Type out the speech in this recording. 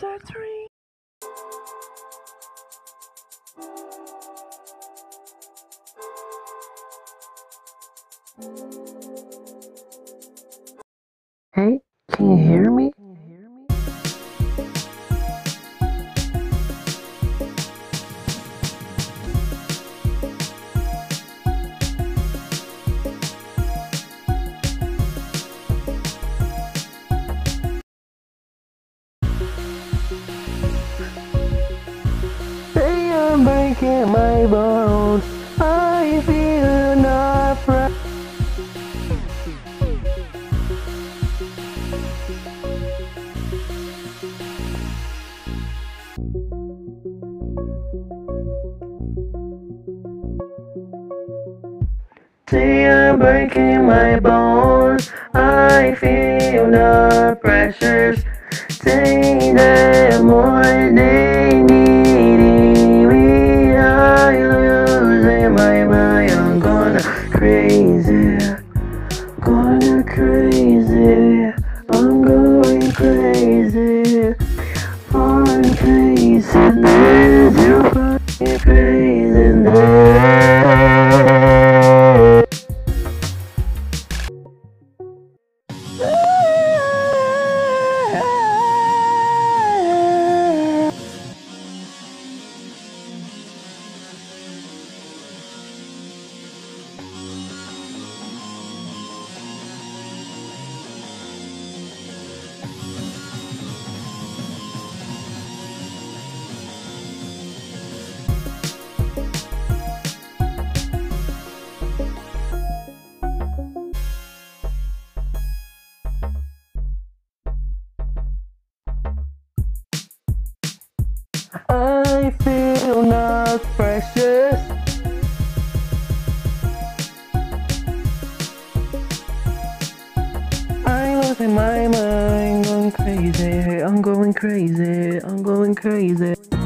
This I'm breaking my bones. I feel not right. See, I'm breaking my bones. I feel the pressures. Say that more crazy. I'm going crazy. I'm going crazy.